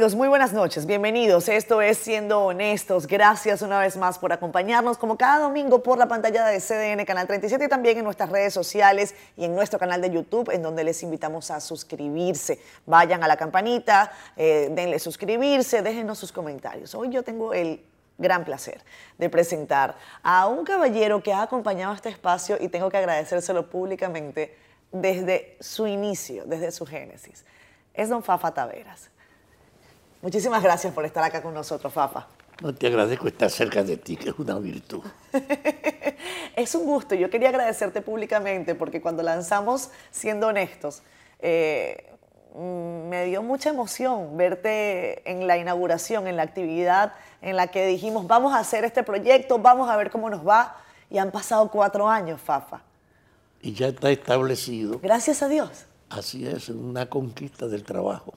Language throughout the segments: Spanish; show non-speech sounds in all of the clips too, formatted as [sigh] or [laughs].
Amigos, muy buenas noches, bienvenidos. Esto es Siendo Honestos. Gracias una vez más por acompañarnos como cada domingo por la pantalla de CDN Canal 37 y también en nuestras redes sociales y en nuestro canal de YouTube en donde les invitamos a suscribirse. Vayan a la campanita, eh, denle suscribirse, déjenos sus comentarios. Hoy yo tengo el gran placer de presentar a un caballero que ha acompañado este espacio y tengo que agradecérselo públicamente desde su inicio, desde su génesis. Es don Fafa Taveras. Muchísimas gracias por estar acá con nosotros, Fafa. No te agradezco estar cerca de ti, que es una virtud. [laughs] es un gusto. Yo quería agradecerte públicamente porque cuando lanzamos Siendo Honestos, eh, mm, me dio mucha emoción verte en la inauguración, en la actividad en la que dijimos, vamos a hacer este proyecto, vamos a ver cómo nos va. Y han pasado cuatro años, Fafa. Y ya está establecido. Gracias a Dios. Así es, una conquista del trabajo.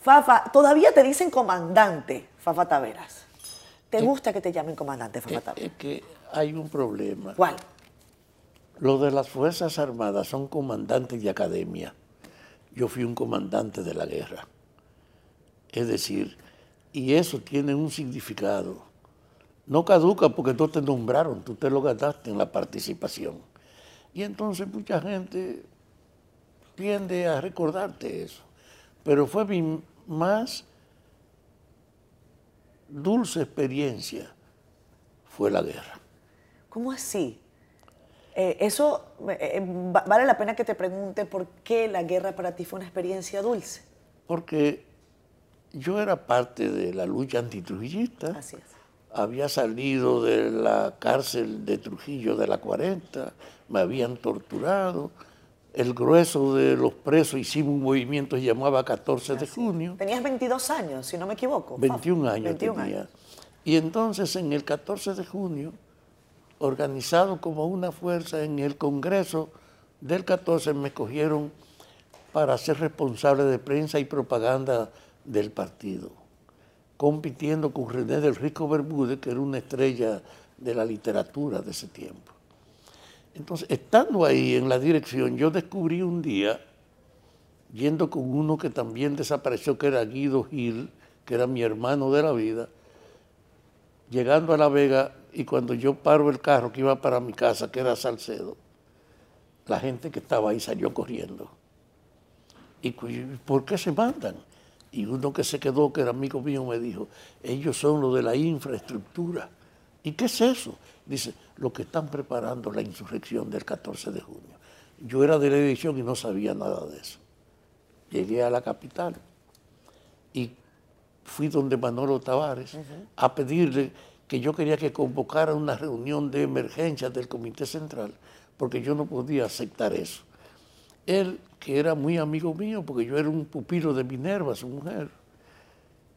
Fafa, todavía te dicen comandante, Fafa Taveras. ¿Te gusta que te llamen comandante, Fafa Taveras? Es que hay un problema. ¿Cuál? Los de las Fuerzas Armadas son comandantes de academia. Yo fui un comandante de la guerra. Es decir, y eso tiene un significado. No caduca porque no te nombraron, tú te lo ganaste en la participación. Y entonces mucha gente tiende a recordarte eso pero fue mi más dulce experiencia, fue la guerra. ¿Cómo así? Eh, eso eh, eh, vale la pena que te pregunte por qué la guerra para ti fue una experiencia dulce. Porque yo era parte de la lucha antitrujillista. Así es. Había salido de la cárcel de Trujillo de la 40, me habían torturado, el grueso de los presos hicimos un movimiento que se llamaba 14 de junio. Tenías 22 años, si no me equivoco. 21 años tenía. Y entonces en el 14 de junio, organizado como una fuerza en el Congreso del 14, me cogieron para ser responsable de prensa y propaganda del partido, compitiendo con René del Rico Bermúdez, que era una estrella de la literatura de ese tiempo. Entonces, estando ahí en la dirección, yo descubrí un día, yendo con uno que también desapareció, que era Guido Gil, que era mi hermano de la vida, llegando a La Vega, y cuando yo paro el carro que iba para mi casa, que era Salcedo, la gente que estaba ahí salió corriendo. ¿Y por qué se mandan? Y uno que se quedó, que era amigo mío, me dijo, ellos son los de la infraestructura. ¿Y qué es eso? Dice, lo que están preparando la insurrección del 14 de junio. Yo era de la edición y no sabía nada de eso. Llegué a la capital y fui donde Manolo Tavares a pedirle que yo quería que convocara una reunión de emergencia del Comité Central, porque yo no podía aceptar eso. Él, que era muy amigo mío, porque yo era un pupilo de Minerva, su mujer,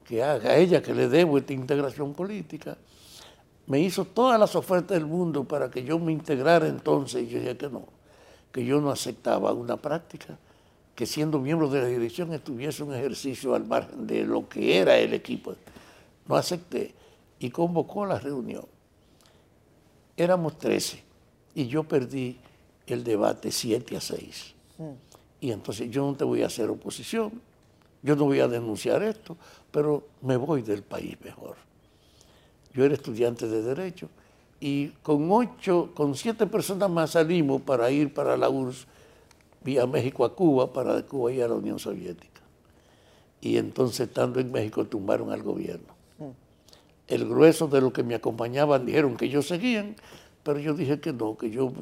que a ella que le debo esta integración política, me hizo todas las ofertas del mundo para que yo me integrara entonces y yo dije que no, que yo no aceptaba una práctica, que siendo miembro de la dirección estuviese un ejercicio al margen de lo que era el equipo. No acepté y convocó la reunión. Éramos 13 y yo perdí el debate 7 a 6. Mm. Y entonces yo no te voy a hacer oposición, yo no voy a denunciar esto, pero me voy del país mejor. Yo era estudiante de Derecho y con ocho, con siete personas más salimos para ir para la URSS vía México a Cuba, para de Cuba ir a la Unión Soviética. Y entonces estando en México tumbaron al gobierno. Mm. El grueso de los que me acompañaban dijeron que ellos seguían, pero yo dije que no, que yo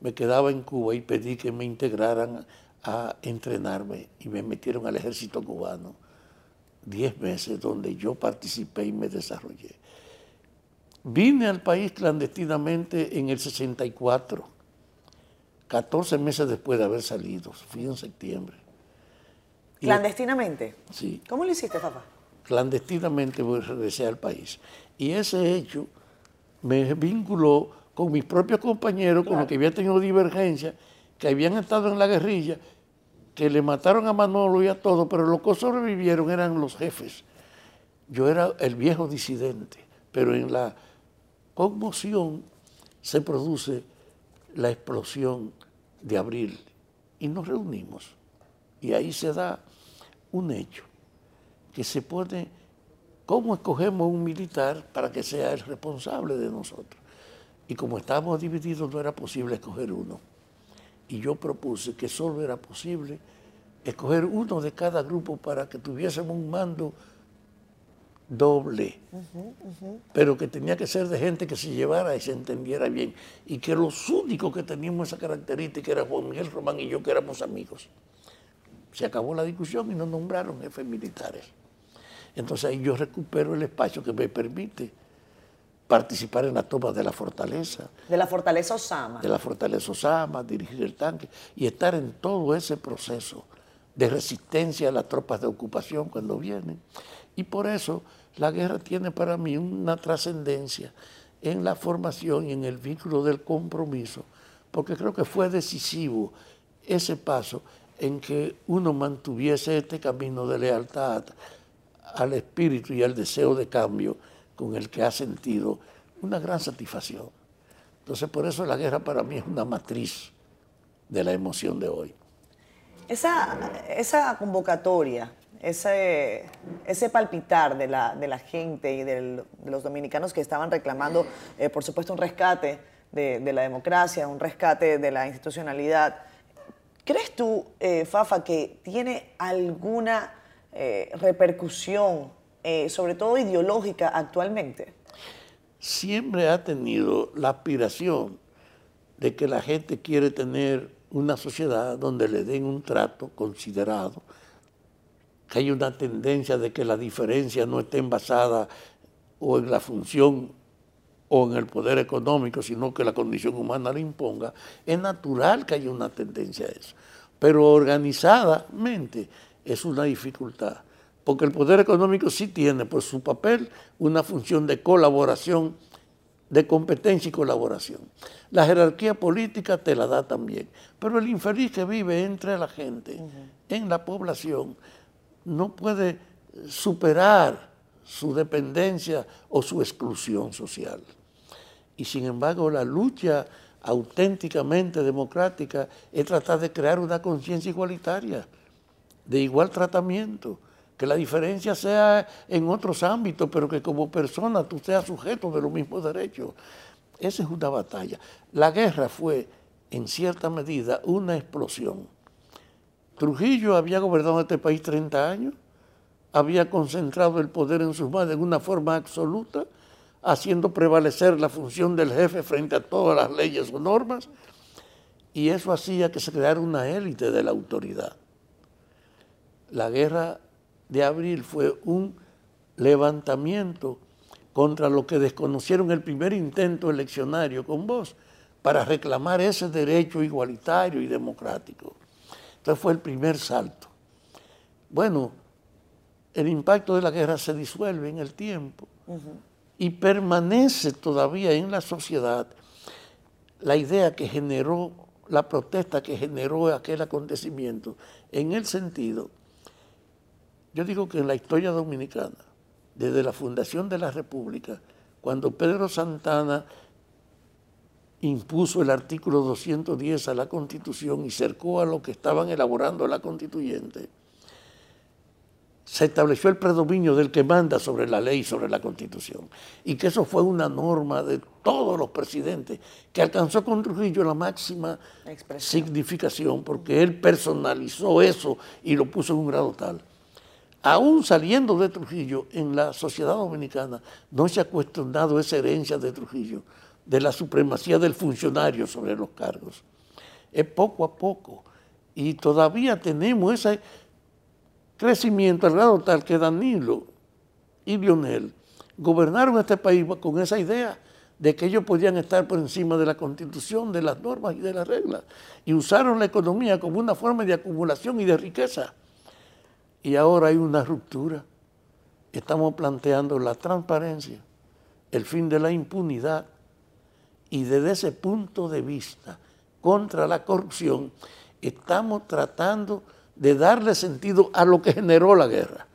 me quedaba en Cuba y pedí que me integraran a entrenarme y me metieron al ejército cubano. Diez meses donde yo participé y me desarrollé. Vine al país clandestinamente en el 64, 14 meses después de haber salido, fui en septiembre. ¿Clandestinamente? Sí. ¿Cómo lo hiciste, papá? Clandestinamente regresé al país. Y ese hecho me vinculó con mis propios compañeros, con los que había tenido divergencia, que habían estado en la guerrilla, que le mataron a Manolo y a todo, pero los que sobrevivieron eran los jefes. Yo era el viejo disidente, pero en la conmoción se produce la explosión de abril y nos reunimos. Y ahí se da un hecho, que se pone, ¿cómo escogemos un militar para que sea el responsable de nosotros? Y como estábamos divididos no era posible escoger uno. Y yo propuse que solo era posible escoger uno de cada grupo para que tuviésemos un mando doble, pero que tenía que ser de gente que se llevara y se entendiera bien, y que los únicos que teníamos esa característica era Juan Miguel Román y yo, que éramos amigos. Se acabó la discusión y nos nombraron jefes militares. Entonces ahí yo recupero el espacio que me permite participar en la toma de la fortaleza. De la fortaleza Osama. De la fortaleza Osama, dirigir el tanque y estar en todo ese proceso de resistencia a las tropas de ocupación cuando vienen. Y por eso la guerra tiene para mí una trascendencia en la formación y en el vínculo del compromiso, porque creo que fue decisivo ese paso en que uno mantuviese este camino de lealtad al espíritu y al deseo de cambio con el que ha sentido una gran satisfacción. Entonces por eso la guerra para mí es una matriz de la emoción de hoy. Esa, esa convocatoria ese, ese palpitar de la, de la gente y de los dominicanos que estaban reclamando, eh, por supuesto, un rescate de, la democracia, un rescate de la institucionalidad. ¿Crees tú, eh, Fafa, que tiene alguna eh, repercusión, sobre todo ideológica, actualmente? Siempre ha tenido la aspiración de que la gente quiere tener una sociedad donde le den un trato considerado, que hay una tendencia de que la diferencia no esté basada o en la función o en el poder económico, sino que la condición humana le imponga, es natural que haya una tendencia a eso. Pero organizadamente es una dificultad, porque el poder económico sí tiene por su papel una función de colaboración, de competencia y colaboración. La jerarquía política te la da también, pero el infeliz que vive entre la gente, en la población, no puede superar su dependencia o su exclusión social. Y sin embargo, la lucha auténticamente democrática es tratar de crear una conciencia igualitaria, de igual tratamiento, que la diferencia sea en otros ámbitos, pero que como persona tú seas sujeto de los mismos derechos. Esa es una batalla. La guerra fue, en cierta medida, una explosión Trujillo había gobernado este país 30 años, había concentrado el poder en sus manos de una forma absoluta, haciendo prevalecer la función del jefe frente a todas las leyes o normas, y eso hacía que se creara una élite de la autoridad. La guerra de abril fue un levantamiento contra lo que desconocieron el primer intento eleccionario con vos para reclamar ese derecho igualitario y democrático. Entonces fue el primer salto. Bueno, el impacto de la guerra se disuelve en el tiempo y permanece todavía en la sociedad la idea que generó, la protesta que generó aquel acontecimiento, en el sentido, yo digo que en la historia dominicana, desde la fundación de la República, cuando Pedro Santana impuso el artículo 210 a la Constitución y cercó a los que estaban elaborando la Constituyente, se estableció el predominio del que manda sobre la ley, sobre la Constitución. Y que eso fue una norma de todos los presidentes, que alcanzó con Trujillo la máxima significación, porque él personalizó eso y lo puso en un grado tal. Aún saliendo de Trujillo, en la sociedad dominicana no se ha cuestionado esa herencia de Trujillo de la supremacía del funcionario sobre los cargos. Es poco a poco. Y todavía tenemos ese crecimiento al grado tal que Danilo y Lionel gobernaron este país con esa idea de que ellos podían estar por encima de la constitución, de las normas y de las reglas. Y usaron la economía como una forma de acumulación y de riqueza. Y ahora hay una ruptura. Estamos planteando la transparencia, el fin de la impunidad, y desde ese punto de vista contra la corrupción, estamos tratando de darle sentido a lo que generó la guerra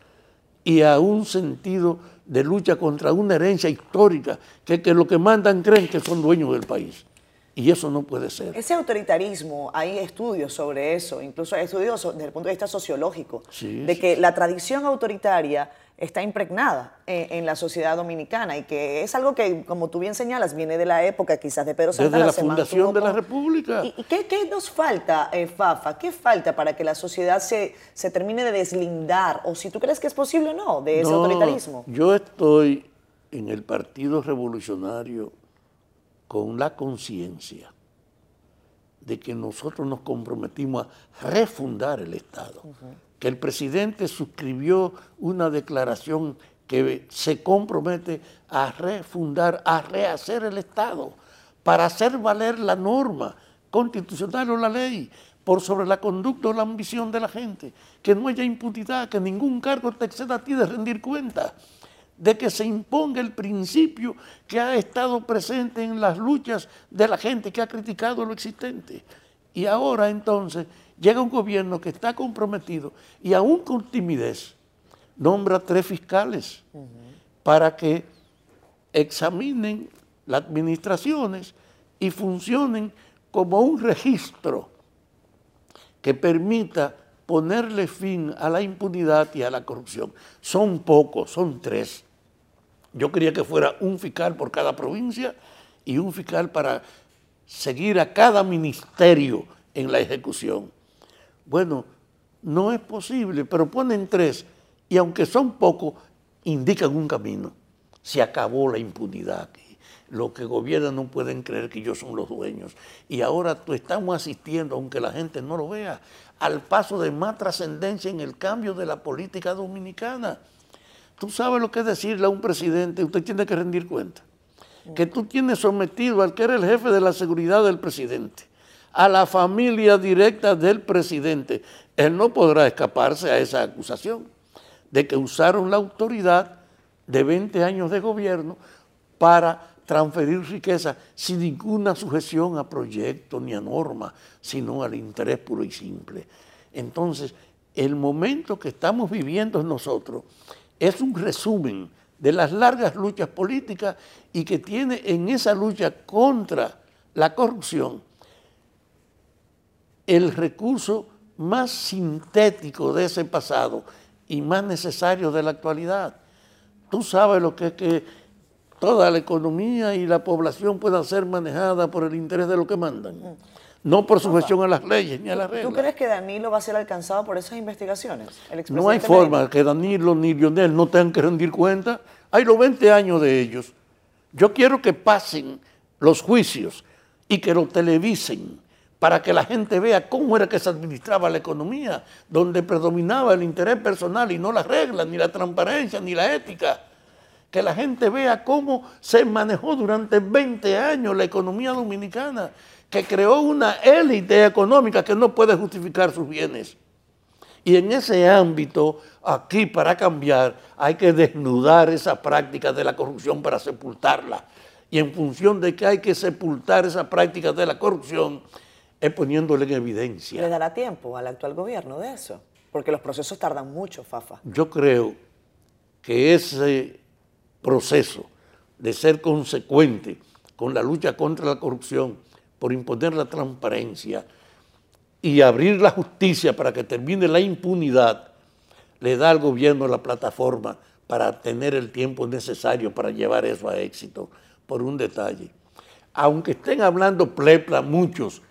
y a un sentido de lucha contra una herencia histórica que, que lo que mandan creen que son dueños del país. Y eso no puede ser. Ese autoritarismo, hay estudios sobre eso, incluso hay estudios desde el punto de vista sociológico, de que la tradición autoritaria está impregnada en, la sociedad dominicana y que es algo que, como tú bien señalas, viene de la época quizás de Pedro Santana. Desde la fundación de la República. ¿Y, qué, nos falta, eh, Fafa? ¿Qué falta para que la sociedad se, se, termine de deslindar? O si tú crees que es posible o no de ese autoritarismo. Yo estoy en el Partido Revolucionario con la conciencia de que nosotros nos comprometimos a refundar el Estado, que el presidente suscribió una declaración que se compromete a refundar, a rehacer el Estado, para hacer valer la norma constitucional o la ley por sobre la conducta o la ambición de la gente, que no haya impunidad, que ningún cargo te exceda a ti de rendir cuenta de que se imponga el principio que ha estado presente en las luchas de la gente que ha criticado lo existente. Y ahora entonces llega un gobierno que está comprometido y aún con timidez nombra tres fiscales para que examinen las administraciones y funcionen como un registro que permita ponerle fin a la impunidad y a la corrupción. Son pocos, son tres. Yo quería que fuera un fiscal por cada provincia y un fiscal para seguir a cada ministerio en la ejecución. Bueno, no es posible, pero ponen tres y aunque son pocos, indican un camino. Se acabó la impunidad. Los que gobiernan no pueden creer que ellos son los dueños. Y ahora estamos asistiendo, aunque la gente no lo vea, al paso de más trascendencia en el cambio de la política dominicana. Tú sabes lo que es decirle a un presidente, usted tiene que rendir cuenta, que tú tienes sometido al que era el jefe de la seguridad del presidente, a la familia directa del presidente. Él no podrá escaparse a esa acusación de que usaron la autoridad de 20 años de gobierno para transferir riqueza sin ninguna sujeción a proyectos ni a normas, sino al interés puro y simple. Entonces, el momento que estamos viviendo nosotros es un resumen de las largas luchas políticas y que tiene en esa lucha contra la corrupción el recurso más sintético de ese pasado y más necesario de la actualidad. Tú sabes lo que es que toda la economía y la población puedan ser manejada por el interés de lo que mandan no por sujeción a las leyes ni a las reglas. ¿Tú crees que Danilo va a ser alcanzado por esas investigaciones? no hay forma que Danilo ni Lionel no tengan que rendir cuenta. Hay los 20 años de ellos. Yo quiero que pasen los juicios y que lo televisen para que la gente vea cómo era que se administraba la economía, donde predominaba el interés personal y no las reglas, ni la transparencia, ni la ética. Que la gente vea cómo se manejó durante 20 años la economía dominicana que creó una élite económica que no puede justificar sus bienes. Y en ese ámbito, aquí para cambiar, hay que desnudar esa práctica de la corrupción para sepultarla. Y en función de que hay que sepultar esa práctica de la corrupción, es poniéndole en evidencia. ¿Le dará tiempo al actual gobierno de eso? Porque los procesos tardan mucho, Fafa. Yo creo que ese proceso de ser consecuente con la lucha contra la corrupción, por imponer la transparencia y abrir la justicia para que termine la impunidad, le da al gobierno la plataforma para tener el tiempo necesario para llevar eso a éxito, por un detalle. Aunque estén hablando plepla muchos,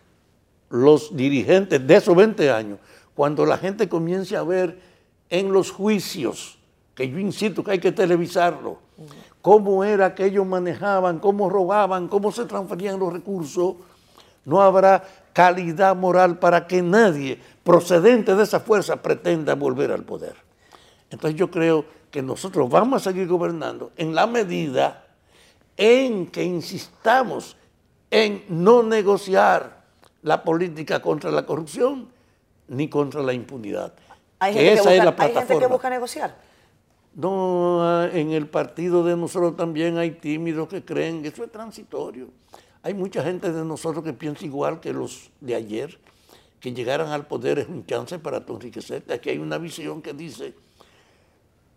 los dirigentes de esos 20 años, cuando la gente comience a ver en los juicios, que yo insisto que hay que televisarlo, cómo era que ellos manejaban, cómo robaban, cómo se transferían los recursos, no habrá calidad moral para que nadie procedente de esa fuerza pretenda volver al poder. Entonces yo creo que nosotros vamos a seguir gobernando en la medida en que insistamos en no negociar la política contra la corrupción ni contra la impunidad. Hay gente, que, busca, ¿hay gente que busca negociar. No, en el partido de nosotros también hay tímidos que creen que eso es transitorio. Hay mucha gente de nosotros que piensa igual que los de ayer, que llegaran al poder es un chance para tu enriquecerte. Aquí hay una visión que dice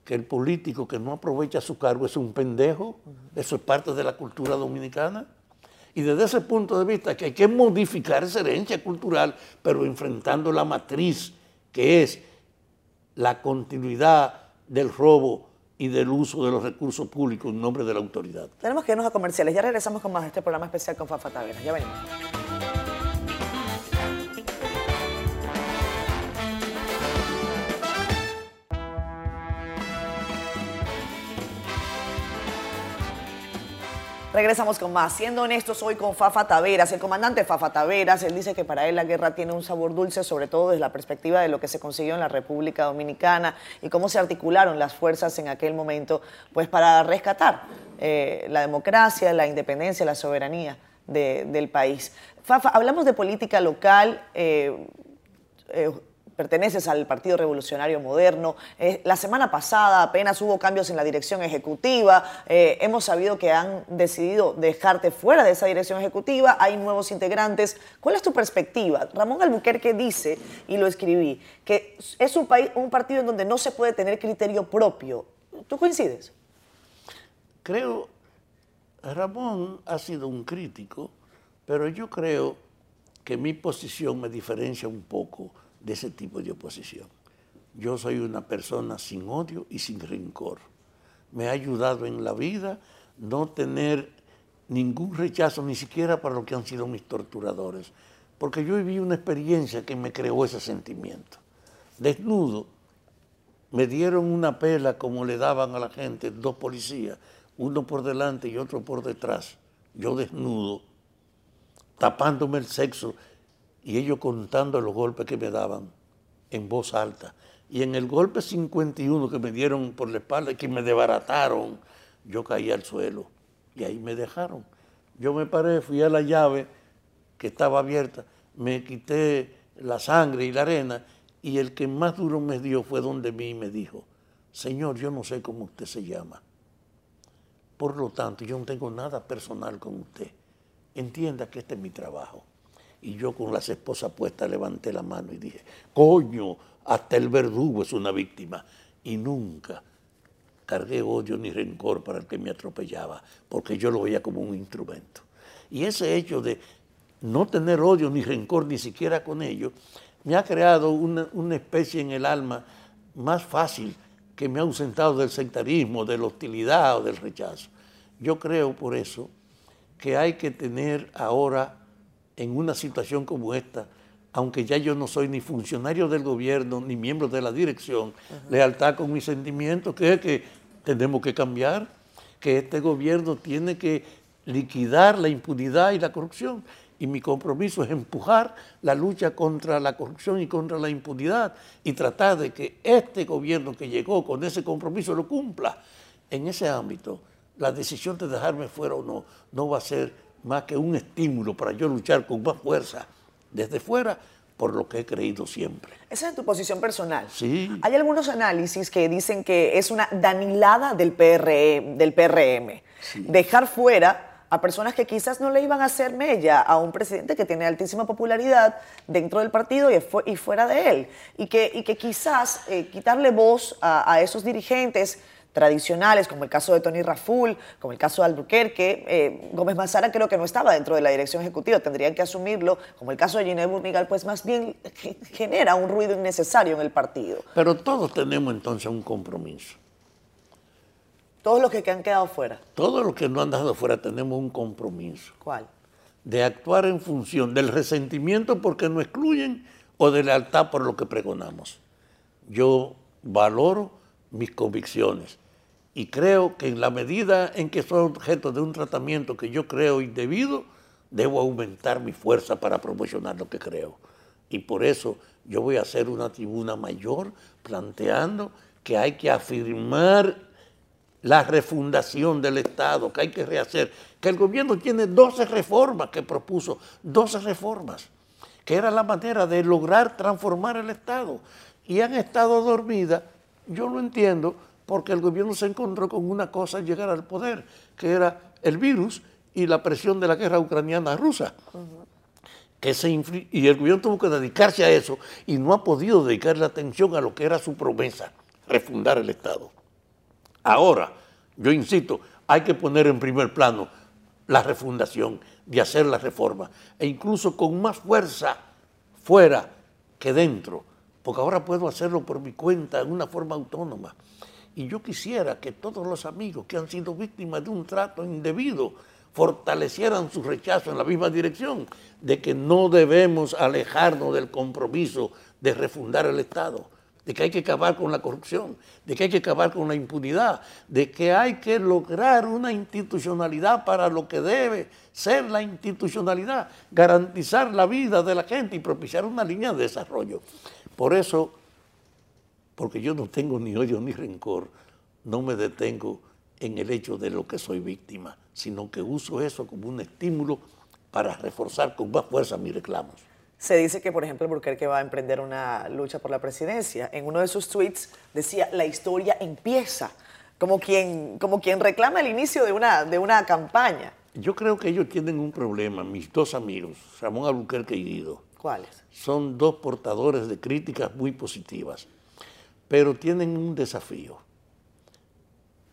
que el político que no aprovecha su cargo es un pendejo, eso es parte de la cultura dominicana, Y desde ese punto de vista que hay que modificar esa herencia cultural, pero enfrentando la matriz que es la continuidad del robo y del uso de los recursos públicos en nombre de la autoridad. Tenemos que irnos a comerciales. Ya regresamos con más de este programa especial con Fafa Tavera. Ya venimos. Regresamos con más. Siendo honestos, hoy con Fafa Taveras, el comandante Fafa Taveras, él dice que para él la guerra tiene un sabor dulce, sobre todo desde la perspectiva de lo que se consiguió en la República Dominicana y cómo se articularon las fuerzas en aquel momento, pues para rescatar eh, la democracia, la independencia, la soberanía del país. Fafa, hablamos de política local. Eh, eh, perteneces al Partido Revolucionario Moderno. Eh, la semana pasada apenas hubo cambios en la dirección ejecutiva. Eh, hemos sabido que han decidido dejarte fuera de esa dirección ejecutiva. Hay nuevos integrantes. ¿Cuál es tu perspectiva? Ramón Albuquerque dice, y lo escribí, que es un, país, un partido en donde no se puede tener criterio propio. ¿Tú coincides? Creo, Ramón ha sido un crítico, pero yo creo que mi posición me diferencia un poco de ese tipo de oposición. Yo soy una persona sin odio y sin rencor. Me ha ayudado en la vida no tener ningún rechazo, ni siquiera para lo que han sido mis torturadores, porque yo viví una experiencia que me creó ese sentimiento. Desnudo, me dieron una pela como le daban a la gente dos policías, uno por delante y otro por detrás, yo desnudo, tapándome el sexo y ellos contando los golpes que me daban en voz alta. Y en el golpe 51 que me dieron por la espalda, que me desbarataron, yo caí al suelo y ahí me dejaron. Yo me paré, fui a la llave que estaba abierta, me quité la sangre y la arena y el que más duro me dio fue donde mí y me dijo, Señor, yo no sé cómo usted se llama. Por lo tanto, yo no tengo nada personal con usted. Entienda que este es mi trabajo. Y yo con las esposas puestas levanté la mano y dije, coño, hasta el verdugo es una víctima. Y nunca cargué odio ni rencor para el que me atropellaba, porque yo lo veía como un instrumento. Y ese hecho de no tener odio ni rencor ni siquiera con ellos, me ha creado una, una especie en el alma más fácil que me ha ausentado del sectarismo, de la hostilidad o del rechazo. Yo creo por eso que hay que tener ahora en una situación como esta, aunque ya yo no soy ni funcionario del gobierno ni miembro de la dirección, lealtad con mis sentimientos, que es que tenemos que cambiar, que este gobierno tiene que liquidar la impunidad y la corrupción. Y mi compromiso es empujar la lucha contra la corrupción y contra la impunidad y tratar de que este gobierno que llegó con ese compromiso lo cumpla. En ese ámbito, la decisión de dejarme fuera o no, no va a ser más que un estímulo para yo luchar con más fuerza desde fuera por lo que he creído siempre. Esa es tu posición personal. Sí. Hay algunos análisis que dicen que es una danilada del, PRE, del PRM. Dejar fuera a personas que quizás no le iban a hacer mella a un presidente que tiene altísima popularidad dentro del partido y, fuera de él. Y que, y que quizás eh, quitarle voz a, a esos dirigentes tradicionales, como el caso de Tony Raful, como el caso de Albuquerque. Eh, Gómez Mazara creo que no estaba dentro de la dirección ejecutiva, tendrían que asumirlo, como el caso de Ginebra Burnigal, pues más bien genera un ruido innecesario en el partido. Pero todos tenemos entonces un compromiso. Todos los que han quedado fuera. Todos los que no han dado fuera tenemos un compromiso. ¿Cuál? De actuar en función del resentimiento porque nos excluyen o de lealtad por lo que pregonamos. Yo valoro mis convicciones y creo que en la medida en que soy objeto de un tratamiento que yo creo indebido, debo aumentar mi fuerza para promocionar lo que creo. Y por eso yo voy a hacer una tribuna mayor planteando que hay que afirmar la refundación del Estado, que hay que rehacer, que el gobierno tiene 12 reformas que propuso, 12 reformas, que era la manera de lograr transformar el Estado. Y han estado dormidas, yo lo entiendo, porque el gobierno se encontró con una cosa al llegar al poder, que era el virus y la presión de la guerra ucraniana-rusa. y el gobierno tuvo que dedicarse a eso y no ha podido dedicarle atención a lo que era su promesa, refundar el Estado. Ahora, yo insisto, hay que poner en primer plano la refundación, de hacer la reforma, e incluso con más fuerza fuera que dentro, porque ahora puedo hacerlo por mi cuenta en una forma autónoma. Y yo quisiera que todos los amigos que han sido víctimas de un trato indebido fortalecieran su rechazo en la misma dirección, de que no debemos alejarnos del compromiso de refundar el Estado, de que hay que acabar con la corrupción, de que hay que acabar con la impunidad, de que hay que lograr una institucionalidad para lo que debe ser la institucionalidad, garantizar la vida de la gente y propiciar una línea de desarrollo. Por eso, porque yo no tengo ni odio ni rencor, no me detengo en el hecho de lo que soy víctima, sino que uso eso como un estímulo para reforzar con más fuerza mis reclamos. Se dice que, por ejemplo, que va a emprender una lucha por la presidencia. En uno de sus tweets decía, la historia empieza, como quien, como quien reclama el inicio de una, de una campaña. Yo creo que ellos tienen un problema, mis dos amigos, Ramón Albuquerque y Guido. ¿Cuáles? Son dos portadores de críticas muy positivas, pero tienen un desafío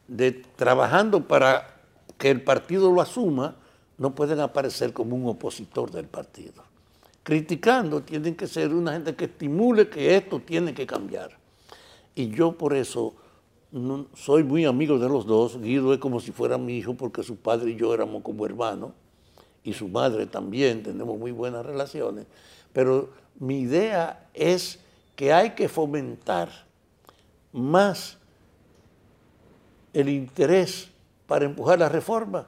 de trabajando para que el partido lo asuma, no pueden aparecer como un opositor del partido criticando, tienen que ser una gente que estimule que esto tiene que cambiar. Y yo por eso soy muy amigo de los dos. Guido es como si fuera mi hijo porque su padre y yo éramos como hermanos y su madre también, tenemos muy buenas relaciones. Pero mi idea es que hay que fomentar más el interés para empujar la reforma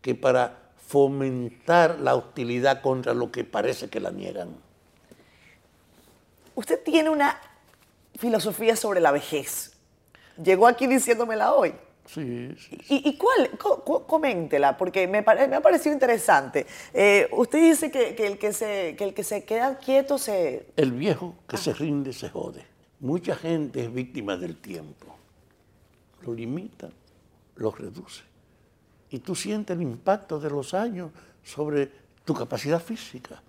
que para fomentar la hostilidad contra lo que parece que la niegan. Usted tiene una filosofía sobre la vejez. Llegó aquí diciéndomela hoy. Sí, sí, ¿Y, cuál? coméntela, porque me, me, ha parecido interesante. Eh, usted dice que, el que, se, que el que se queda quieto se... El viejo que se rinde se jode. Mucha gente es víctima del tiempo. Lo limita, lo reduce y tú sientes el impacto de los años sobre tu capacidad física.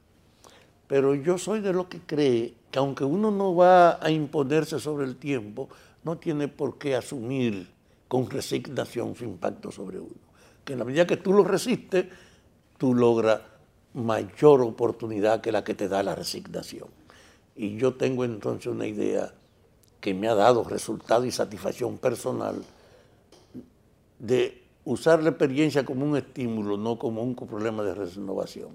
Pero yo soy de lo que cree que aunque uno no va a imponerse sobre el tiempo, no tiene por qué asumir con resignación su impacto sobre uno. Que en la medida que tú lo resistes, tú logras mayor oportunidad que la que te da la resignación. Y yo tengo entonces una idea que me ha dado resultado y satisfacción personal de usar la experiencia como un estímulo, no como un problema de renovación.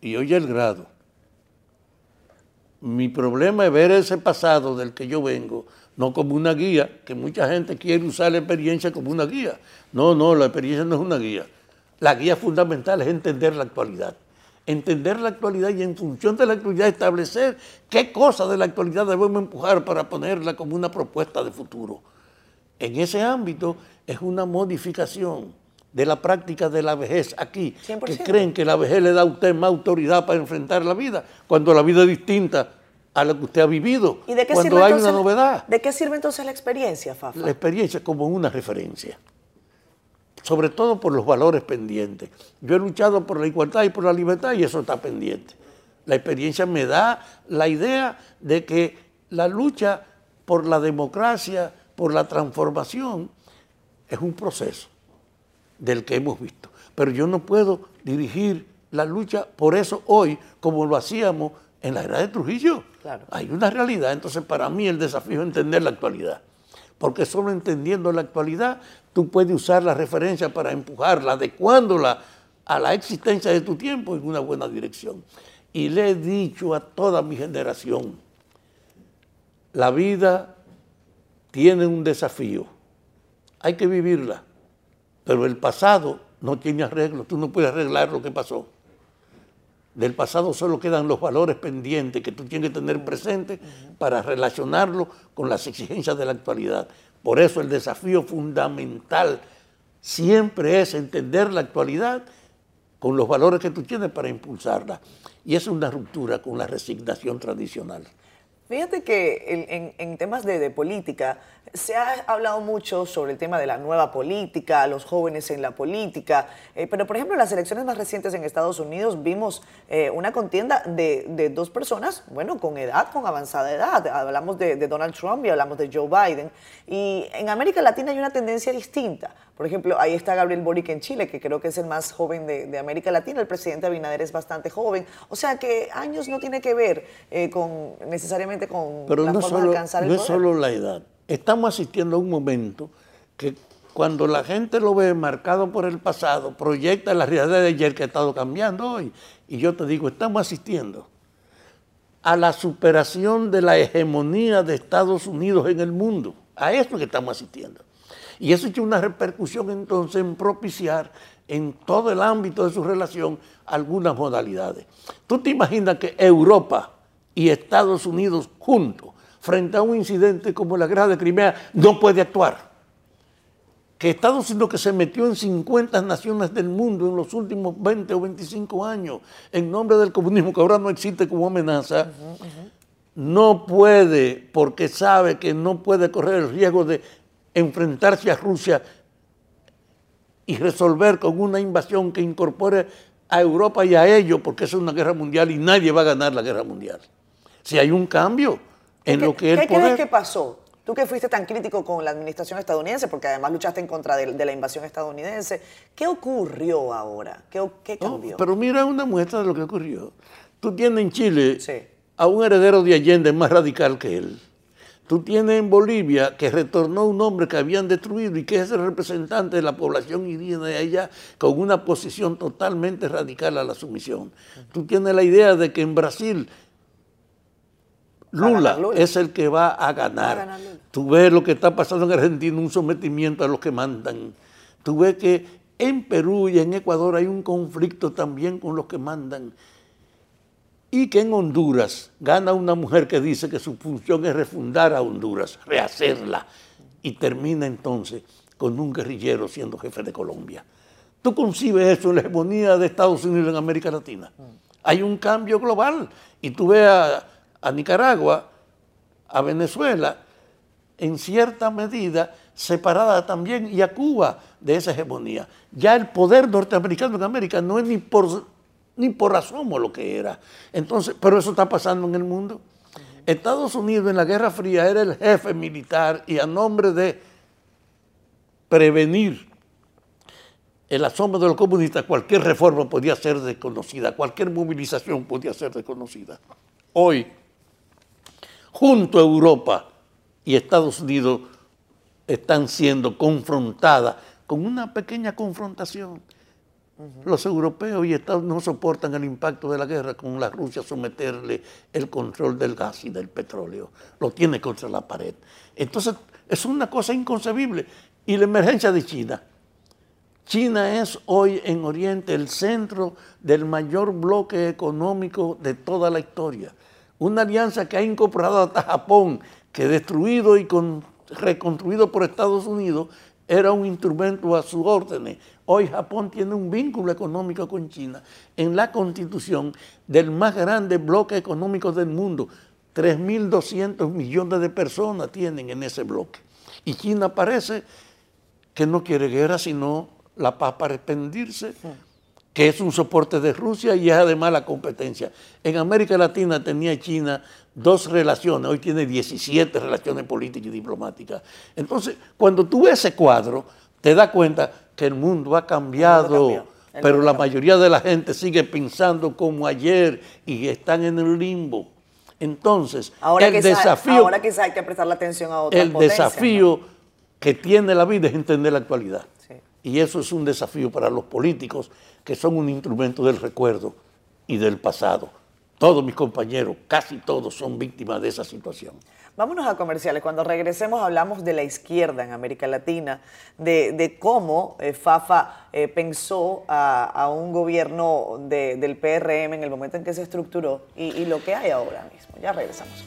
Y oye el grado. Mi problema es ver ese pasado del que yo vengo, no como una guía, que mucha gente quiere usar la experiencia como una guía. No, no, la experiencia no es una guía. La guía fundamental es entender la actualidad. Entender la actualidad y en función de la actualidad establecer qué cosas de la actualidad debemos empujar para ponerla como una propuesta de futuro. En ese ámbito es una modificación de la práctica de la vejez aquí, que creen que la vejez le da a usted más autoridad para enfrentar la vida, cuando la vida es distinta a lo que usted ha vivido, ¿Y de qué cuando hay una novedad. ¿De qué sirve entonces la experiencia, Fafa? La experiencia como una referencia, sobre todo por los valores pendientes. Yo he luchado por la igualdad y por la libertad y eso está pendiente. La experiencia me da la idea de que la lucha por la democracia, por la transformación, es un proceso del que hemos visto. Pero yo no puedo dirigir la lucha por eso hoy como lo hacíamos en la era de Trujillo. Hay una realidad, entonces para mí el desafío es entender la actualidad. Porque solo entendiendo la actualidad tú puedes usar la referencia para empujarla, adecuándola a la existencia de tu tiempo en una buena dirección. Y le he dicho a toda mi generación, la vida tiene un desafío hay que vivirla. Pero el pasado no tiene arreglo, tú no puedes arreglar lo que pasó. Del pasado solo quedan los valores pendientes que tú tienes que tener presente para relacionarlo con las exigencias de la actualidad. Por eso el desafío fundamental siempre es entender la actualidad con los valores que tú tienes para impulsarla. Y es una ruptura con la resignación tradicional. Fíjate que en, temas de, política se ha hablado mucho sobre el tema de la nueva política, los jóvenes en la política, eh, pero por ejemplo en las elecciones más recientes en Estados Unidos vimos eh, una contienda de, dos personas, bueno, con edad, con avanzada edad. Hablamos de, Donald Trump y hablamos de Joe Biden. Y en América Latina hay una tendencia distinta. Por ejemplo, ahí está Gabriel Boric en Chile, que creo que es el más joven de, América Latina. El presidente Abinader es bastante joven. O sea que años no tiene que ver eh, con necesariamente con Pero la no forma de alcanzar el no es solo la edad. Estamos asistiendo a un momento que cuando la gente lo ve marcado por el pasado, proyecta la realidad de ayer que ha estado cambiando hoy. Y yo te digo, estamos asistiendo a la superación de la hegemonía de Estados Unidos en el mundo. A eso que estamos asistiendo. Y eso tiene una repercusión entonces en propiciar en todo el ámbito de su relación algunas modalidades. Tú te imaginas que Europa y Estados Unidos juntos, frente a un incidente como la guerra de Crimea, no puede actuar. Que Estados Unidos que se metió en 50 naciones del mundo en los últimos 20 o 25 años en nombre del comunismo, que ahora no existe como amenaza, no puede, porque sabe que no puede correr el riesgo de enfrentarse a Rusia y resolver con una invasión que incorpore a Europa y a ellos, porque es una guerra mundial y nadie va a ganar la guerra mundial. Si hay un cambio en lo que es ¿Qué crees que pasó? Tú que fuiste tan crítico con la administración estadounidense, porque además luchaste en contra de, la invasión estadounidense, ¿qué ocurrió ahora? ¿Qué, cambió? pero mira una muestra de lo que ocurrió. Tú tienes en Chile a un heredero de Allende más radical que él. Tú tienes en Bolivia que retornó un hombre que habían destruido y que es el representante de la población indígena de allá con una posición totalmente radical a la sumisión. Tú tienes la idea de que en Brasil Lula, es el que va a ganar. Tú ves lo que está pasando en Argentina, un sometimiento a los que mandan. Tú ves que en Perú y en Ecuador hay un conflicto también con los que mandan y que en Honduras gana una mujer que dice que su función es refundar a Honduras, rehacerla, y termina entonces con un guerrillero siendo jefe de Colombia. ¿Tú concibes eso en la hegemonía de Estados Unidos en América Latina? Hay un cambio global y tú ves a, Nicaragua, a Venezuela, en cierta medida separada también, y a Cuba de esa hegemonía. Ya el poder norteamericano en América no es ni por ni por asomo lo que era. Entonces, pero eso está pasando en el mundo. Estados Unidos en la Guerra Fría era el jefe militar y a nombre de prevenir el asombro de los comunistas, cualquier reforma podía ser desconocida, cualquier movilización podía ser desconocida. Hoy, junto a Europa y Estados Unidos, están siendo confrontadas con una pequeña confrontación los europeos y Estados no soportan el impacto de la guerra con la Rusia someterle el control del gas y del petróleo. Lo tiene contra la pared. Entonces, es una cosa inconcebible. Y la emergencia de China. China es hoy en Oriente el centro del mayor bloque económico de toda la historia. Una alianza que ha incorporado hasta Japón, que destruido y reconstruido por Estados Unidos, era un instrumento a su orden. Hoy Japón tiene un vínculo económico con China en la constitución del más grande bloque económico del mundo. 3.200 millones de personas tienen en ese bloque. Y China parece que no quiere guerra, sino la paz para expandirse, que es un soporte de Rusia y es además la competencia. En América Latina tenía China dos relaciones, hoy tiene 17 relaciones políticas y diplomáticas. Entonces, cuando tú ves ese cuadro, te das cuenta que el mundo ha cambiado, pero la mayoría de la gente sigue pensando como ayer y están en el limbo. Entonces, el desafío... ahora quizá hay que prestar la atención a otras El desafío que tiene la vida es entender la actualidad. Y eso es un desafío para los políticos, que son un instrumento del recuerdo y del pasado. Todos mis compañeros, casi todos, son víctimas de esa situación. Vámonos a comerciales. Cuando regresemos hablamos de la izquierda en América Latina, de, cómo eh, Fafa eh, pensó a, un gobierno del PRM en el momento en que se estructuró y, y lo que hay ahora mismo. Ya regresamos.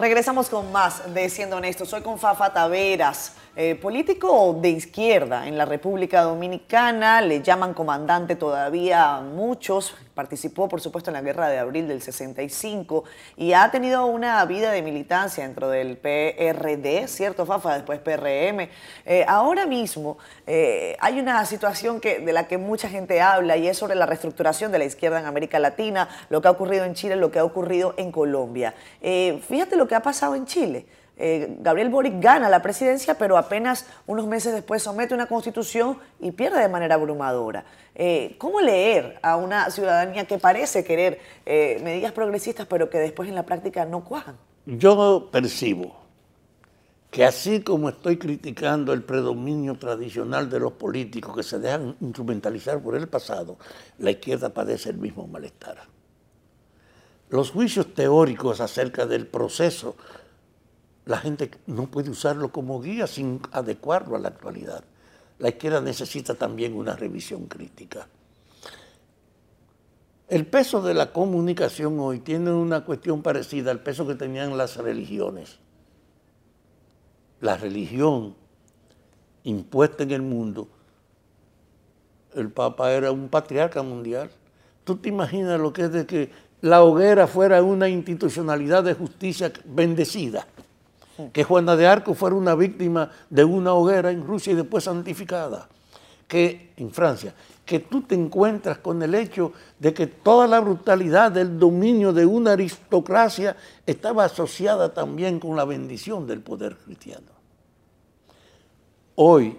Regresamos con más de Siendo Honesto. Soy con Fafa Taveras, eh, político de izquierda en la República Dominicana. Le llaman comandante todavía a muchos. Participó, por supuesto, en la guerra de abril del 65 y ha tenido una vida de militancia dentro del PRD, ¿cierto, Fafa? Después PRM. Eh, ahora mismo eh, hay una situación que, de la que mucha gente habla y es sobre la reestructuración de la izquierda en América Latina, lo que ha ocurrido en Chile, lo que ha ocurrido en Colombia. fíjate lo que ha pasado en Chile. Eh, Gabriel Boric gana la presidencia, pero apenas unos meses después somete una constitución y pierde de manera abrumadora. Eh, ¿Cómo leer a una ciudadanía que parece querer eh, medidas progresistas, pero que después en la práctica no cuajan? Yo percibo que así como estoy criticando el predominio tradicional de los políticos que se dejan instrumentalizar por el pasado, la izquierda padece el mismo malestar. Los juicios teóricos acerca del proceso la gente no puede usarlo como guía sin adecuarlo a la actualidad. La izquierda necesita también una revisión crítica. El peso de la comunicación hoy tiene una cuestión parecida al peso que tenían las religiones. La religión impuesta en el mundo, el Papa era un patriarca mundial. ¿Tú te imaginas lo que es de que la hoguera fuera una institucionalidad de justicia bendecida? Que Juana de Arco fuera una víctima de una hoguera en Rusia y después santificada, que en Francia, que tú te encuentras con el hecho de que toda la brutalidad del dominio de una aristocracia estaba asociada también con la bendición del poder cristiano. Hoy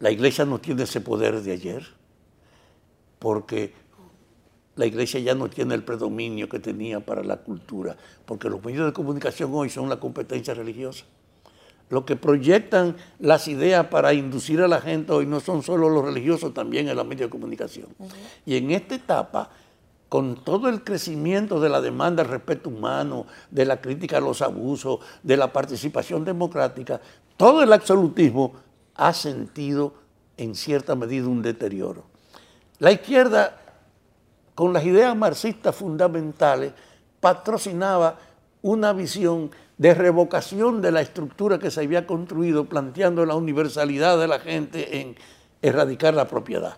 la iglesia no tiene ese poder de ayer, porque la iglesia ya no tiene el predominio que tenía para la cultura, porque los medios de comunicación hoy son la competencia religiosa. Lo que proyectan las ideas para inducir a la gente hoy no son solo los religiosos, también en los medios de comunicación. Y en esta etapa, con todo el crecimiento de la demanda del respeto humano, de la crítica a los abusos, de la participación democrática, todo el absolutismo ha sentido en cierta medida un deterioro. La izquierda con las ideas marxistas fundamentales, patrocinaba una visión de revocación de la estructura que se había construido, planteando la universalidad de la gente en erradicar la propiedad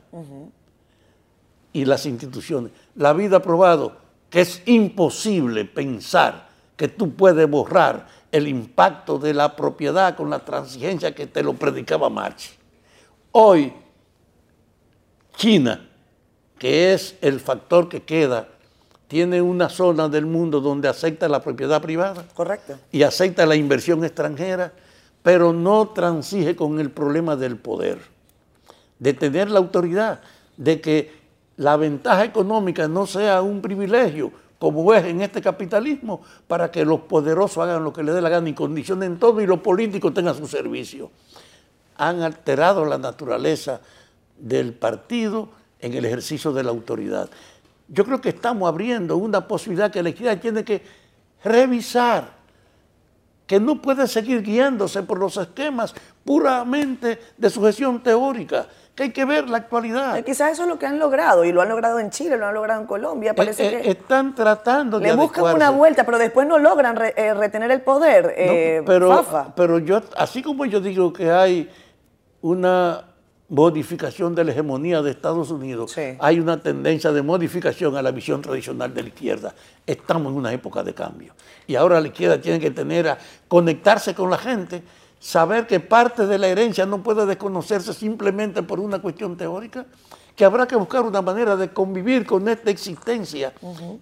y las instituciones. La vida ha probado que es imposible pensar que tú puedes borrar el impacto de la propiedad con la transigencia que te lo predicaba Marx. Hoy, China que es el factor que queda, tiene una zona del mundo donde acepta la propiedad privada. Correcto. Y acepta la inversión extranjera, pero no transige con el problema del poder, de tener la autoridad, de que la ventaja económica no sea un privilegio, como es en este capitalismo, para que los poderosos hagan lo que les dé la gana y condicionen todo y los políticos tengan su servicio. Han alterado la naturaleza del partido en el ejercicio de la autoridad. Yo creo que estamos abriendo una posibilidad que la izquierda tiene que revisar, que no puede seguir guiándose por los esquemas puramente de sujeción teórica, que hay que ver la actualidad. Eh, quizás eso es lo que han logrado, y lo han logrado en Chile, lo han logrado en Colombia. Parece eh, eh, están tratando de Le buscan una vuelta, pero después no logran retener el poder. pero, pero yo, así como yo digo que hay una modificación de la hegemonía de Estados Unidos, hay una tendencia de modificación a la visión tradicional de la izquierda. Estamos en una época de cambio. Y ahora la izquierda tiene que tener a conectarse con la gente, saber que parte de la herencia no puede desconocerse simplemente por una cuestión teórica, que habrá que buscar una manera de convivir con esta existencia.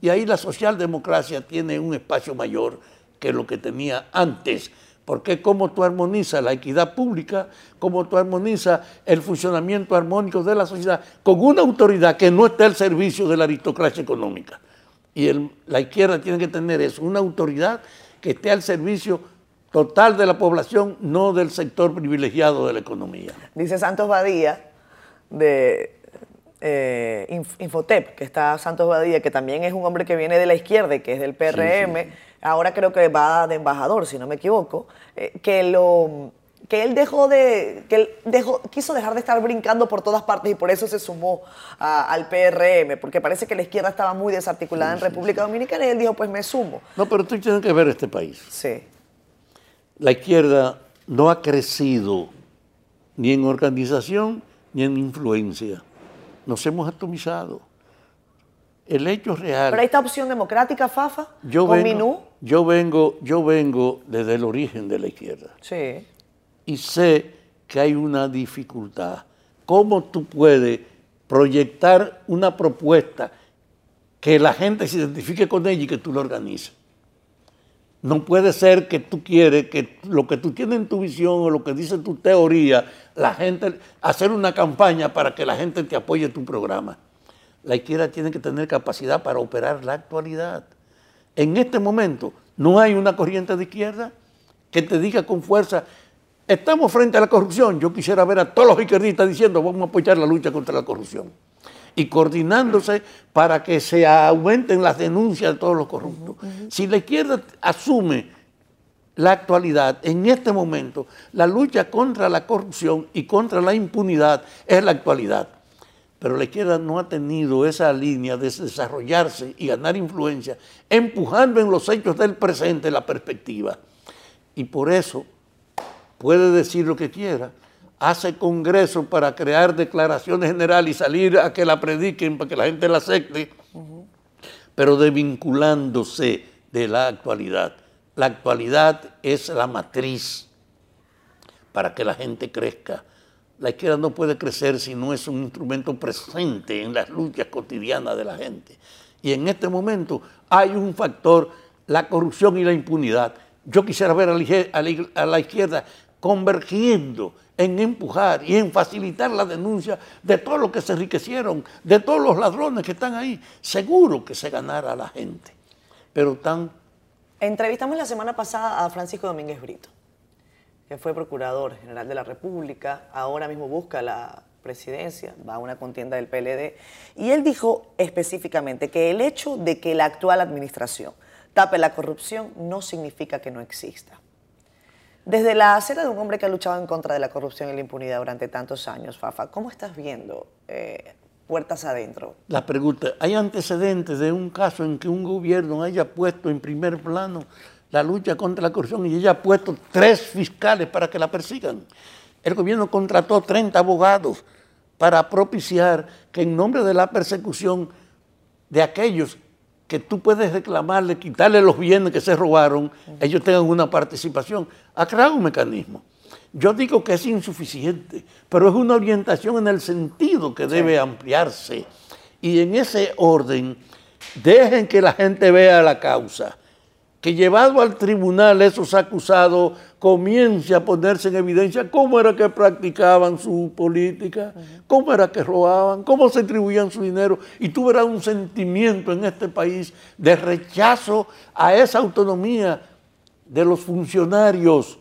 Y ahí la socialdemocracia tiene un espacio mayor que lo que tenía antes porque como tú armonizas la equidad pública, como tú armonizas el funcionamiento armónico de la sociedad con una autoridad que no está al servicio de la aristocracia económica. Y la izquierda tiene que tener eso, una autoridad que esté al servicio total de la población, no del sector privilegiado de la economía. Dice Santos Badía de eh, Infotep, que está Santos Badía, que también es un hombre que viene de la izquierda y que es del PRM ahora creo que va de embajador, si no me equivoco, eh, que, lo, que él dejó de, que él dejó, quiso dejar de estar brincando por todas partes y por eso se sumó al PRM, porque parece que la izquierda estaba muy desarticulada en República Dominicana y él dijo, pues me sumo. No, pero tú tienes que ver este país. Sí. La izquierda no ha crecido ni en organización ni en influencia. Nos hemos atomizado. El hecho real. Pero esta opción democrática, Fafa, yo con vengo, Minú. Yo vengo, yo vengo desde el origen de la izquierda. Sí. Y sé que hay una dificultad. ¿Cómo tú puedes proyectar una propuesta que la gente se identifique con ella y que tú la organices? No puede ser que tú quieres que lo que tú tienes en tu visión o lo que dice tu teoría, la gente, hacer una campaña para que la gente te apoye tu programa. La izquierda tiene que tener capacidad para operar la actualidad. En este momento no hay una corriente de izquierda que te diga con fuerza, estamos frente a la corrupción. Yo quisiera ver a todos los izquierdistas diciendo, vamos a apoyar la lucha contra la corrupción y coordinándose para que se aumenten las denuncias de todos los corruptos. Si la izquierda asume la actualidad, en este momento, la lucha contra la corrupción y contra la impunidad es la actualidad. Pero la izquierda no ha tenido esa línea de desarrollarse y ganar influencia, empujando en los hechos del presente la perspectiva. Y por eso puede decir lo que quiera, hace congreso para crear declaraciones generales y salir a que la prediquen para que la gente la acepte, pero desvinculándose de la actualidad. La actualidad es la matriz para que la gente crezca. La izquierda no puede crecer si no es un instrumento presente en las luchas cotidianas de la gente. Y en este momento hay un factor, la corrupción y la impunidad. Yo quisiera ver a la izquierda convergiendo en empujar y en facilitar la denuncia de todos los que se enriquecieron, de todos los ladrones que están ahí. Seguro que se ganara a la gente. Pero tan... Entrevistamos la semana pasada a Francisco Domínguez Brito, que fue procurador general de la República, ahora mismo busca la presidencia, va a una contienda del PLD, y él dijo específicamente que el hecho de que la actual administración tape la corrupción no significa que no exista. Desde la acera de un hombre que ha luchado en contra de la corrupción y la impunidad durante tantos años, Fafa, ¿cómo estás viendo eh, puertas adentro? La pregunta, ¿hay antecedentes de un caso en que un gobierno haya puesto en primer plano la lucha contra la corrupción y haya puesto tres fiscales para que la persigan? El gobierno contrató 30 abogados para propiciar que en nombre de la persecución de aquellos que tú puedes reclamarle, quitarle los bienes que se robaron, ellos tengan una participación. Ha creado un mecanismo. Yo digo que es insuficiente, pero es una orientación en el sentido que debe ampliarse. Y en ese orden, dejen que la gente vea la causa que llevado al tribunal esos acusados comience a ponerse en evidencia cómo era que practicaban su política, cómo era que robaban, cómo se atribuían su dinero. Y tú verás un sentimiento en este país de rechazo a esa autonomía de los funcionarios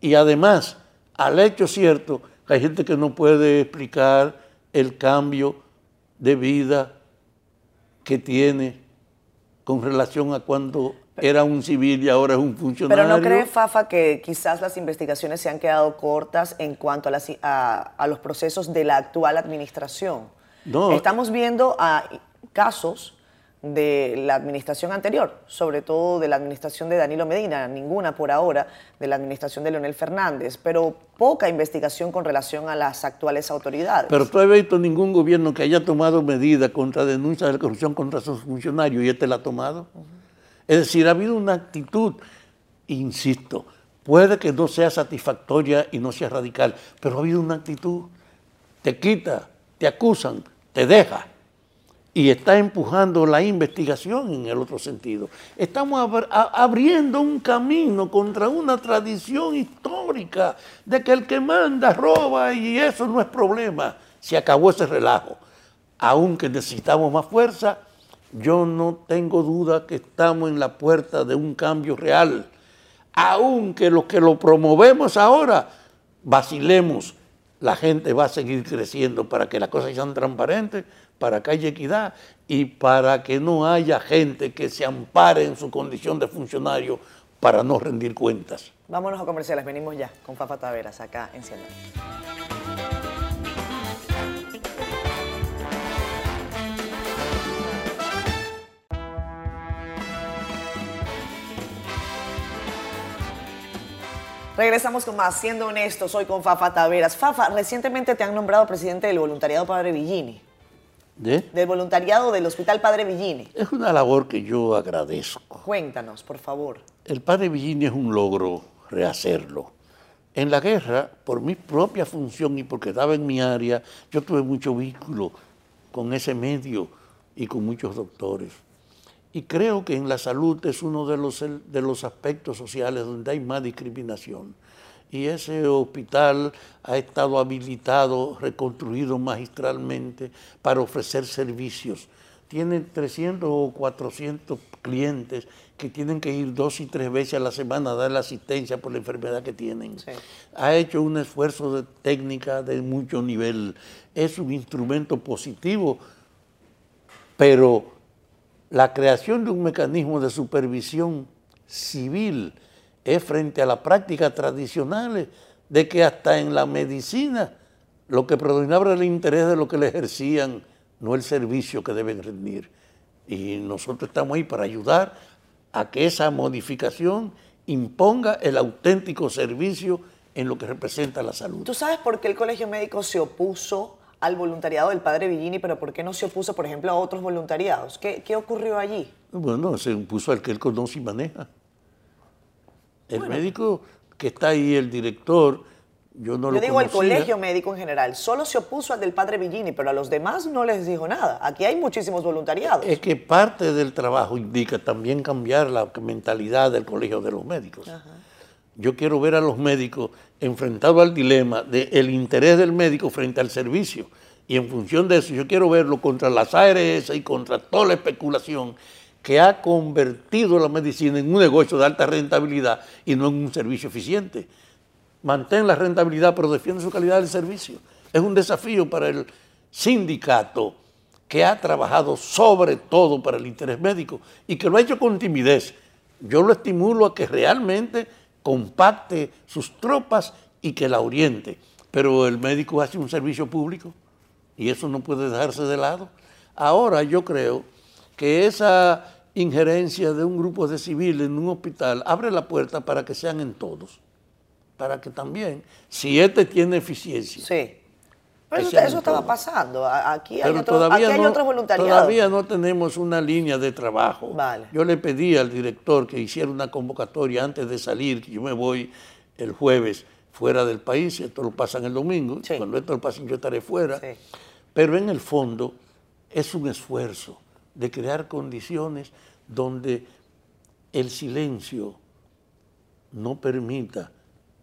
y además al hecho cierto que hay gente que no puede explicar el cambio de vida que tiene con relación a cuando era un civil y ahora es un funcionario. Pero no cree, Fafa, que quizás las investigaciones se han quedado cortas en cuanto a, los procesos de la actual administración. No. Estamos viendo a casos de la administración anterior, sobre todo de la administración de Danilo Medina, ninguna por ahora de la administración de Leonel Fernández, pero poca investigación con relación a las actuales autoridades. Pero tú has visto ningún gobierno que haya tomado medidas contra denuncias de corrupción contra sus funcionarios y este la ha tomado. Es decir, ha habido una actitud, insisto, puede que no sea satisfactoria y no sea radical, pero ha habido una actitud, te quita, te acusan, te deja y está empujando la investigación en el otro sentido. Estamos abriendo un camino contra una tradición histórica de que el que manda roba y eso no es problema. Se acabó ese relajo. Aunque necesitamos más fuerza, yo no tengo duda que estamos en la puerta de un cambio real. Aunque los que lo promovemos ahora vacilemos, la gente va a seguir creciendo para que las cosas sean transparentes, para que haya equidad y para que no haya gente que se ampare en su condición de funcionario para no rendir cuentas. Vámonos a comerciales, venimos ya con Fafa Taveras acá en Cielo. Regresamos con más, siendo honestos, hoy con Fafa Taveras. Fafa, recientemente te han nombrado presidente del voluntariado Padre Villini. ¿De? Del voluntariado del Hospital Padre Villini. Es una labor que yo agradezco. Cuéntanos, por favor. El Padre Villini es un logro rehacerlo. En la guerra, por mi propia función y porque estaba en mi área, yo tuve mucho vínculo con ese medio y con muchos doctores. Y creo que en la salud es uno de los, de los aspectos sociales donde hay más discriminación. Y ese hospital ha estado habilitado, reconstruido magistralmente para ofrecer servicios. Tiene 300 o 400 clientes que tienen que ir dos y tres veces a la semana a dar la asistencia por la enfermedad que tienen. Ha hecho un esfuerzo de técnica de mucho nivel. Es un instrumento positivo, pero la creación de un mecanismo de supervisión civil es frente a las prácticas tradicionales de que hasta en la medicina lo que predominaba era el interés de lo que le ejercían, no el servicio que deben rendir. Y nosotros estamos ahí para ayudar a que esa modificación imponga el auténtico servicio en lo que representa la salud. ¿Tú sabes por qué el Colegio Médico se opuso al voluntariado del padre Villini, pero ¿por qué no se opuso, por ejemplo, a otros voluntariados? ¿Qué, qué ocurrió allí? Bueno, se opuso al que él conoce y maneja. El médico que está ahí, el director, yo no yo digo al colegio médico en general, solo se opuso al del padre Villini, pero a los demás no les dijo nada. Aquí hay muchísimos voluntariados. Es que parte del trabajo indica también cambiar la mentalidad del colegio de los médicos. Yo quiero ver a los médicos enfrentado al dilema del interés del médico frente al servicio. Y en función de eso, yo quiero verlo contra las ARS y contra toda la especulación que ha convertido la medicina en un negocio de alta rentabilidad y no en un servicio eficiente. Mantén la rentabilidad, pero defiende su calidad del servicio. Es un desafío para el sindicato que ha trabajado sobre todo para el interés médico y que lo ha hecho con timidez. Yo lo estimulo a que realmente compacte sus tropas y que la oriente. Pero el médico hace un servicio público y eso no puede dejarse de lado. Ahora yo creo que esa injerencia de un grupo de civiles en un hospital abre la puerta para que sean en todos. Para que también, si este tiene eficiencia. Sí. Pero eso, estaba pasando. Aquí hay, todavía no, otros voluntariados. Todavía no tenemos una línea de trabajo. Yo le pedí al director que hiciera una convocatoria antes de salir, que yo me voy el jueves fuera del país, esto lo pasan el domingo, cuando esto lo pasen yo estaré fuera. Pero en el fondo es un esfuerzo de crear condiciones donde el silencio no permita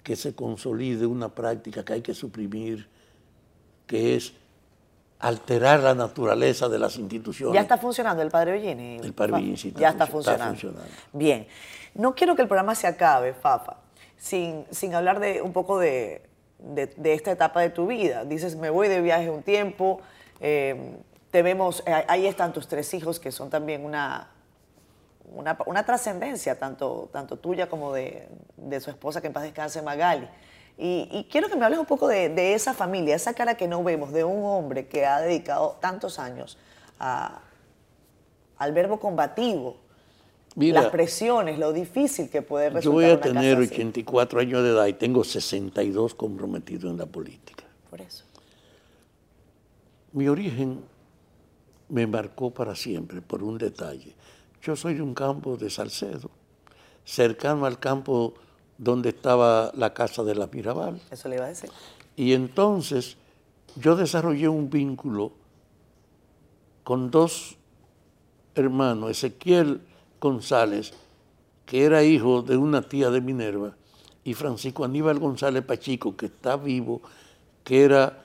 que se consolide una práctica que hay que suprimir que es alterar la naturaleza de las instituciones. ¿Ya está funcionando el Padre Villini? El Padre Villini sí está, ya está funcionando. Bien. No quiero que el programa se acabe, Fafa, sin, sin hablar de un poco de, esta etapa de tu vida. Dices, me voy de viaje un tiempo, eh, te vemos, eh, ahí están tus tres hijos que son también una, una, trascendencia, tanto, tanto tuya como de, de su esposa, que en paz descanse, Magali. Y, quiero que me hables un poco de, esa familia, esa cara que no vemos de un hombre que ha dedicado tantos años al verbo combativo, las presiones, lo difícil que puede resultar. Yo voy a tener 84 años de edad y tengo 62 comprometidos en la política. Por eso. Mi origen me marcó para siempre por un detalle. Yo soy de un campo de Salcedo, cercano al campo donde estaba la casa de la Mirabal. Eso le iba a decir. Y entonces yo desarrollé un vínculo con dos hermanos, Ezequiel González, que era hijo de una tía de Minerva, y Francisco Aníbal González Pachico, que está vivo, que era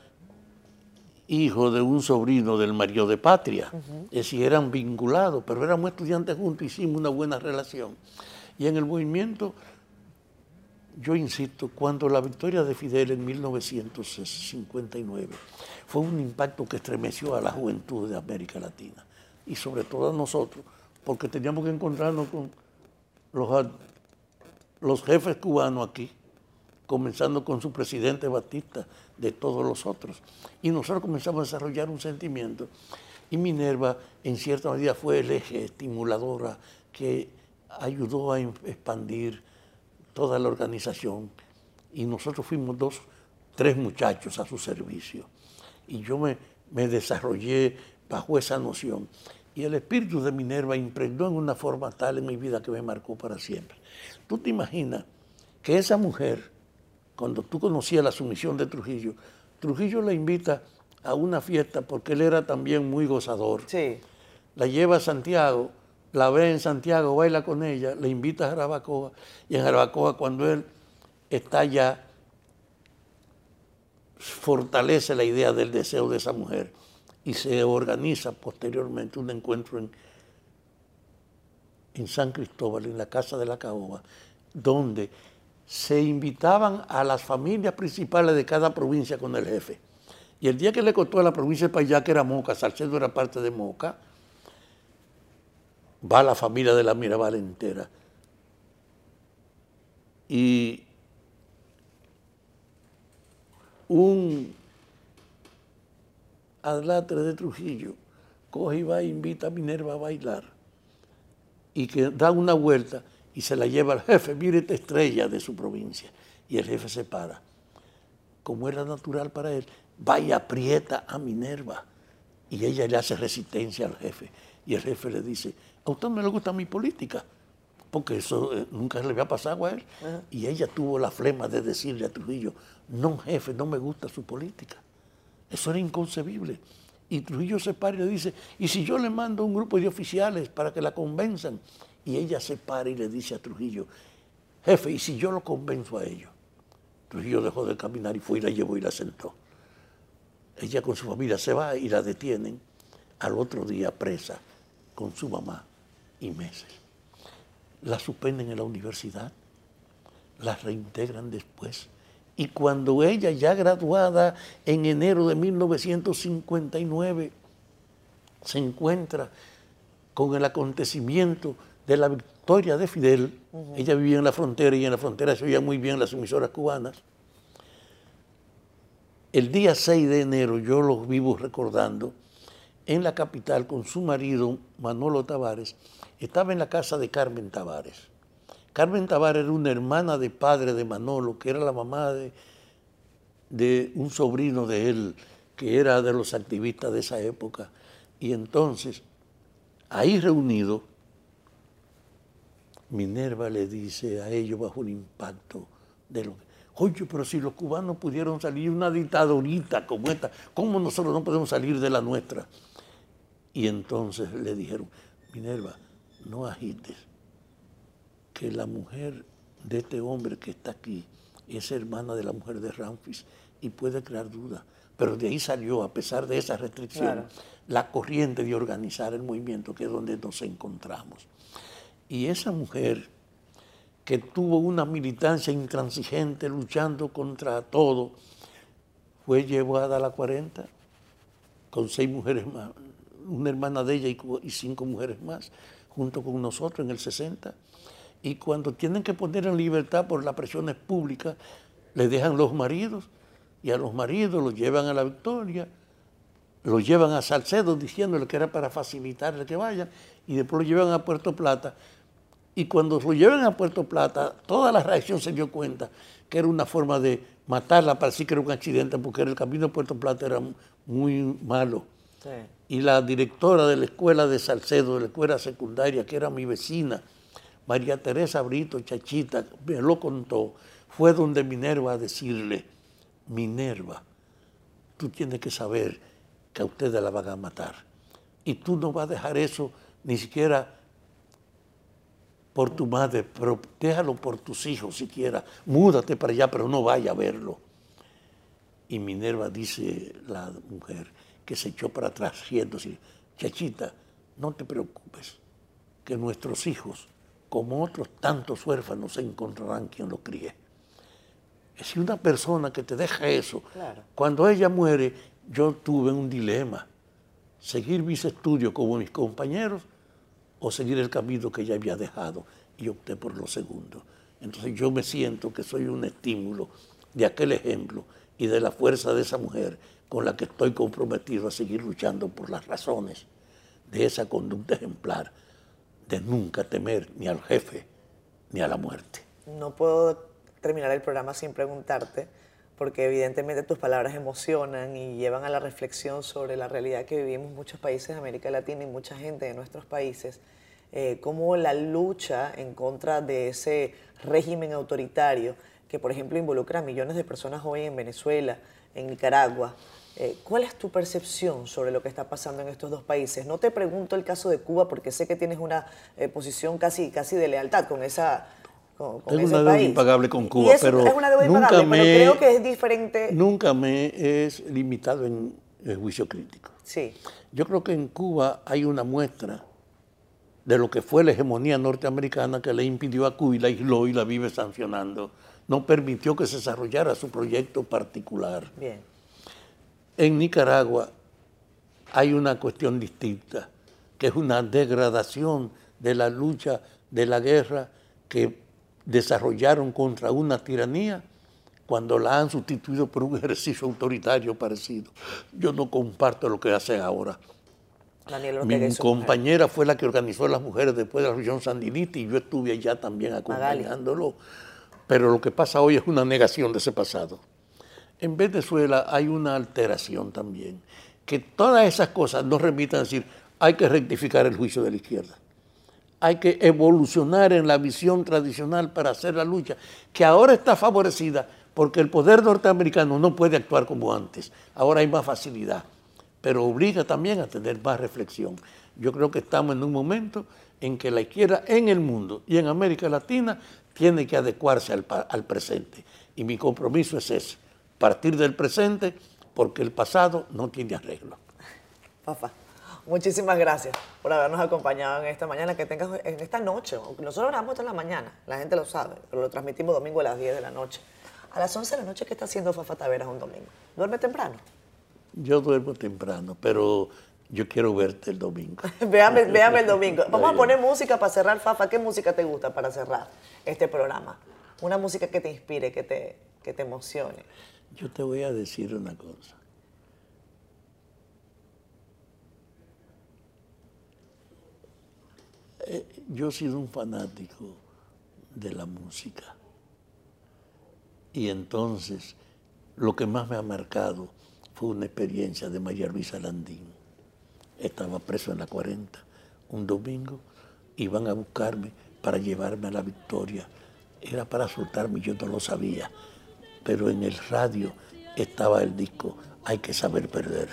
hijo de un sobrino del marido de Patria. Es decir, eran vinculados, pero éramos estudiantes juntos, hicimos una buena relación. Y en el movimiento yo insisto, cuando la victoria de Fidel en 1959 fue un impacto que estremeció a la juventud de América Latina y sobre todo a nosotros, porque teníamos que encontrarnos con los, los jefes cubanos aquí, comenzando con su presidente Batista, de todos los otros. Y nosotros comenzamos a desarrollar un sentimiento. Y Minerva, en cierta medida, fue el eje estimuladora que ayudó a expandir toda la organización. Y nosotros fuimos dos, tres muchachos a su servicio. Y yo me, me desarrollé bajo esa noción. Y el espíritu de Minerva impregnó en una forma tal en mi vida que me marcó para siempre. Tú te imaginas que esa mujer, cuando tú conocías la sumisión de Trujillo, Trujillo la invita a una fiesta porque él era también muy gozador. Sí. La lleva a Santiago, la ve en Santiago, baila con ella, le invita a Jarabacoa y en Jarabacoa cuando él está ya fortalece la idea del deseo de esa mujer y se organiza posteriormente un encuentro en, en San Cristóbal, en la Casa de la Caoba, donde se invitaban a las familias principales de cada provincia con el jefe. Y el día que le costó a la provincia de Payá, que era Moca, Salcedo era parte de Moca, va la familia de la Mirabal entera. Y un adlatre de Trujillo coge y va e invita a Minerva a bailar y que da una vuelta y se la lleva al jefe, mire esta estrella de su provincia. Y el jefe se para. Como era natural para él, va y aprieta a Minerva. Y ella le hace resistencia al jefe. Y el jefe le dice, a usted no le gusta mi política, porque eso eh, nunca le había pasado a él. Y ella tuvo la flema de decirle a Trujillo, no jefe, no me gusta su política. Eso era inconcebible. Y Trujillo se para y le dice, ¿y si yo le mando un grupo de oficiales para que la convenzan? Y ella se para y le dice a Trujillo, jefe, ¿y si yo lo convenzo a ellos? Trujillo dejó de caminar y fue y la llevó y la sentó. Ella con su familia se va y la detienen al otro día presa con su mamá y meses. La suspenden en la universidad, la reintegran después. Y cuando ella, ya graduada en enero de 1959, se encuentra con el acontecimiento de la victoria de Fidel, ella vivía en la frontera y en la frontera se oían muy bien las emisoras cubanas. El día 6 de enero, yo los vivo recordando, en la capital con su marido Manolo Tavares, estaba en la casa de Carmen Tavares. Carmen Tavares era una hermana de padre de Manolo, que era la mamá de, de un sobrino de él, que era de los activistas de esa época. Y entonces, ahí reunido, Minerva le dice a ellos bajo el impacto de lo. Oye, pero si los cubanos pudieron salir una dictadurita como esta, ¿cómo nosotros no podemos salir de la nuestra? Y entonces le dijeron, Minerva, no agites, que la mujer de este hombre que está aquí es hermana de la mujer de Ramfis y puede crear dudas. Pero de ahí salió, a pesar de esa restricción, la corriente de organizar el movimiento, que es donde nos encontramos. Y esa mujer que tuvo una militancia intransigente luchando contra todo, fue llevada a la 40 con seis mujeres más, una hermana de ella y, cinco mujeres más, junto con nosotros en el 60. Y cuando tienen que poner en libertad por las presiones públicas, le dejan los maridos y a los maridos los llevan a la victoria, los llevan a Salcedo diciéndole que era para facilitarle que vayan y después lo llevan a Puerto Plata y cuando lo llevan a Puerto Plata, toda la reacción se dio cuenta que era una forma de matarla, parecía que era un accidente, porque el camino a Puerto Plata era muy malo. Y la directora de la escuela de Salcedo, de la escuela secundaria, que era mi vecina, María Teresa Brito Chachita, me lo contó, fue donde Minerva a decirle, Minerva, tú tienes que saber que a ustedes la van a matar. Y tú no vas a dejar eso ni siquiera por tu madre, pero déjalo por tus hijos siquiera. Múdate para allá, pero no vaya a verlo. Y Minerva dice la mujer que se echó para atrás riéndose, chachita, no te preocupes, que nuestros hijos, como otros tantos huérfanos, encontrarán quien los críe. Es una persona que te deja eso. Cuando ella muere, yo tuve un dilema, seguir mis estudios como mis compañeros o seguir el camino que ella había dejado y opté por lo segundo. Entonces yo me siento que soy un estímulo de aquel ejemplo y de la fuerza de esa mujer con la que estoy comprometido a seguir luchando por las razones de esa conducta ejemplar de nunca temer ni al jefe ni a la muerte. No puedo terminar el programa sin preguntarte, porque evidentemente tus palabras emocionan y llevan a la reflexión sobre la realidad que vivimos muchos países de América Latina y mucha gente de nuestros países, eh, la lucha en contra de ese régimen autoritario que, por ejemplo, involucra a millones de personas hoy en Venezuela, en Nicaragua, eh, ¿Cuál es tu percepción sobre lo que está pasando en estos dos países? No te pregunto el caso de Cuba porque sé que tienes una eh, posición casi, casi de lealtad con esa con, una deuda impagable con Cuba, pero nunca me, creo que es diferente. Nunca me es limitado en el juicio crítico. Sí. Yo creo que en Cuba hay una muestra de lo que fue la hegemonía norteamericana que le impidió a Cuba y la aisló y la vive sancionando. No permitió que se desarrollara su proyecto particular. Bien. En Nicaragua hay una cuestión distinta, que es una degradación de la lucha, de la guerra que desarrollaron contra una tiranía cuando la han sustituido por un [laughs] ejercicio autoritario parecido. Yo no comparto lo que hacen ahora. Mi compañera fue la que organizó a las mujeres después de la región sandinista y yo estuve allá también acompañándolo. Pero lo que pasa hoy es una negación de ese pasado. En Venezuela hay una alteración también, que todas esas cosas nos remitan a decir, hay que rectificar el juicio de la izquierda hay que evolucionar en la visión tradicional para hacer la lucha, que ahora está favorecida porque el poder norteamericano no puede actuar como antes. Ahora hay más facilidad, pero obliga también a tener más reflexión. Yo creo que estamos en un momento en que la izquierda en el mundo y en América Latina tiene que adecuarse al, al presente. Y mi compromiso es ese, partir del presente porque el pasado no tiene arreglo. Papá. Muchísimas gracias por habernos acompañado en esta mañana, que tengas en esta noche. Nosotros grabamos esto en la mañana, la gente lo sabe, pero lo transmitimos domingo a las 10 de la noche. A las 11 de la noche, ¿qué está haciendo Fafa Taveras un domingo? ¿Duerme temprano? Yo duermo temprano, pero yo quiero verte el domingo. [laughs] véame, el domingo. [laughs] Vamos a poner música para cerrar, Fafa. ¿Qué música te gusta para cerrar este programa? Una música que te inspire, que te, que te emocione. Yo te voy a decir una cosa. Eh, yo he sido un fanático de la música. Y entonces lo que más me ha marcado fue una experiencia de María Luisa Landín. Estaba preso en la 40 un domingo, iban a buscarme para llevarme a la victoria. Era para soltarme, yo no lo sabía. Pero en el radio estaba el disco Hay que saber perder.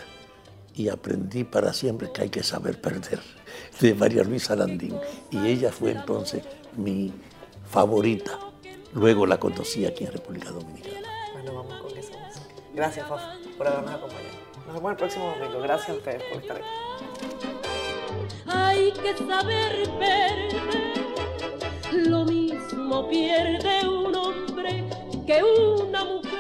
Y aprendí para siempre que hay que saber perder [laughs] de María Luisa Landín. Y ella fue entonces mi favorita. Luego la conocí aquí en República Dominicana. Bueno, vamos con esa música. Gracias, Fafa, por habernos acompañado. Nos vemos el próximo domingo. Gracias a ustedes por estar aquí. Hay que saber perder. Lo mismo pierde un hombre que una mujer